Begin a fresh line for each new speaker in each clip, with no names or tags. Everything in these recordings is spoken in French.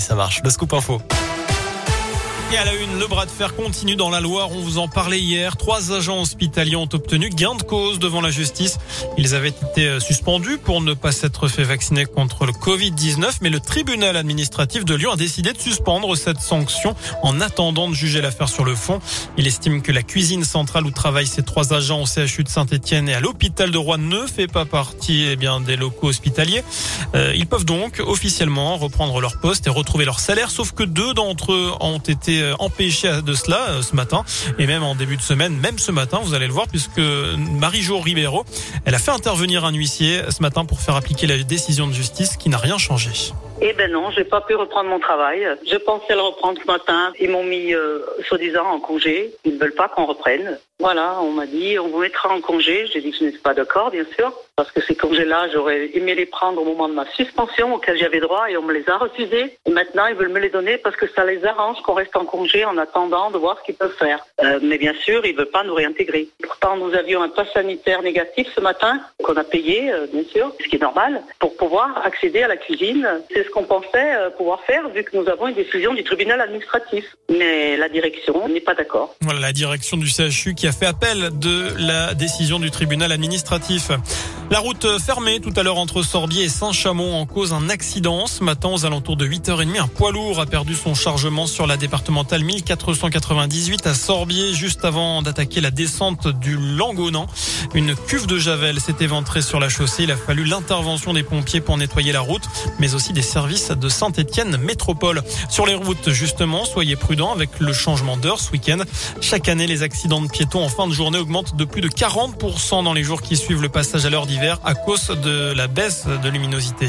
Ça marche. Le scoop info. Et à la une, le bras de fer continue dans la Loire. On vous en parlait hier. Trois agents hospitaliers ont obtenu gain de cause devant la justice. Ils avaient été euh, suspendus pour ne pas s'être fait vacciner contre le Covid-19, mais le tribunal administratif de Lyon a décidé de suspendre cette sanction en attendant de juger l'affaire sur le fond. Il estime que la cuisine centrale où travaillent ces trois agents au CHU de Saint-Etienne et à l'hôpital de Rouen ne fait pas partie eh bien, des locaux hospitaliers. Euh, ils peuvent donc officiellement reprendre leur poste et retrouver leur salaire, sauf que deux d'entre eux ont été euh, empêché de cela euh, ce matin et même en début de semaine, même ce matin, vous allez le voir puisque Marie-Jo Ribeiro, elle a fait intervenir un huissier ce matin pour faire appliquer la décision de justice qui n'a rien changé.
Eh ben non, j'ai pas pu reprendre mon travail. Je pensais le reprendre ce matin. Ils m'ont mis euh, soi-disant en congé. Ils ne veulent pas qu'on reprenne. Voilà, on m'a dit on vous mettra en congé. J'ai dit que je n'étais pas d'accord, bien sûr, parce que ces congés-là, j'aurais aimé les prendre au moment de ma suspension auquel j'avais droit et on me les a refusés. Et maintenant, ils veulent me les donner parce que ça les arrange qu'on reste en congé en attendant de voir ce qu'ils peuvent faire. Euh, mais bien sûr, ils veulent pas nous réintégrer. Pourtant, nous avions un pass sanitaire négatif ce matin qu'on a payé, euh, bien sûr, ce qui est normal, pour pouvoir accéder à la cuisine. C'est ce qu'on pensait euh, pouvoir faire vu que nous avons une décision du tribunal administratif. Mais la direction n'est pas d'accord.
Voilà la direction du CHU qui a fait appel de la décision du tribunal administratif. La route fermée tout à l'heure entre Sorbier et Saint-Chamond en cause un accident. Ce matin, aux alentours de 8h30, un poids lourd a perdu son chargement sur la départementale 1498 à Sorbier, juste avant d'attaquer la descente du Langonan. Une cuve de javel s'est éventrée sur la chaussée. Il a fallu l'intervention des pompiers pour nettoyer la route, mais aussi des services de Saint-Étienne Métropole. Sur les routes, justement, soyez prudents avec le changement d'heure ce week-end. Chaque année, les accidents de piétons en fin de journée augmentent de plus de 40% dans les jours qui suivent le passage à l'heure d'hiver à cause de la baisse de luminosité.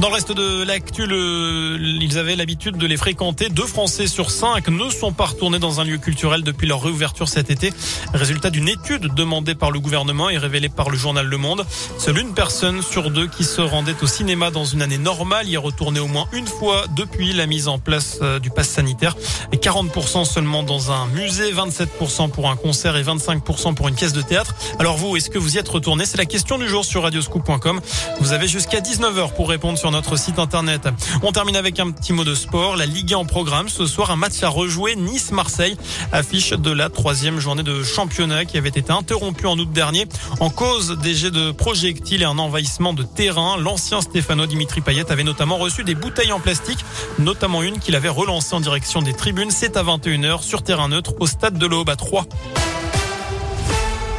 Dans le reste de l'actu, ils avaient l'habitude de les fréquenter. Deux Français sur cinq ne sont pas retournés dans un lieu culturel depuis leur réouverture cet été. Résultat d'une étude demandée par le gouvernement et révélée par le journal Le Monde. Seule une personne sur deux qui se rendait au cinéma dans une année normale y est retournée au moins une fois depuis la mise en place euh, du pass sanitaire. Et 40% seulement dans un musée, 27% pour un concert et 25% pour une pièce de théâtre. Alors vous, est-ce que vous y êtes retourné? C'est la question du jour sur radioscoop.com. Vous avez jusqu'à 19h pour répondre sur notre site internet. On termine avec un petit mot de sport. La Ligue en programme ce soir, un match à rejouer. Nice-Marseille affiche de la troisième journée de championnat qui avait été interrompue en août dernier en cause des jets de projectiles et un envahissement de terrain. L'ancien Stéphano Dimitri Payet avait notamment reçu des bouteilles en plastique, notamment une qu'il avait relancée en direction des tribunes. C'est à 21h sur terrain neutre au stade de l'Aube à 3.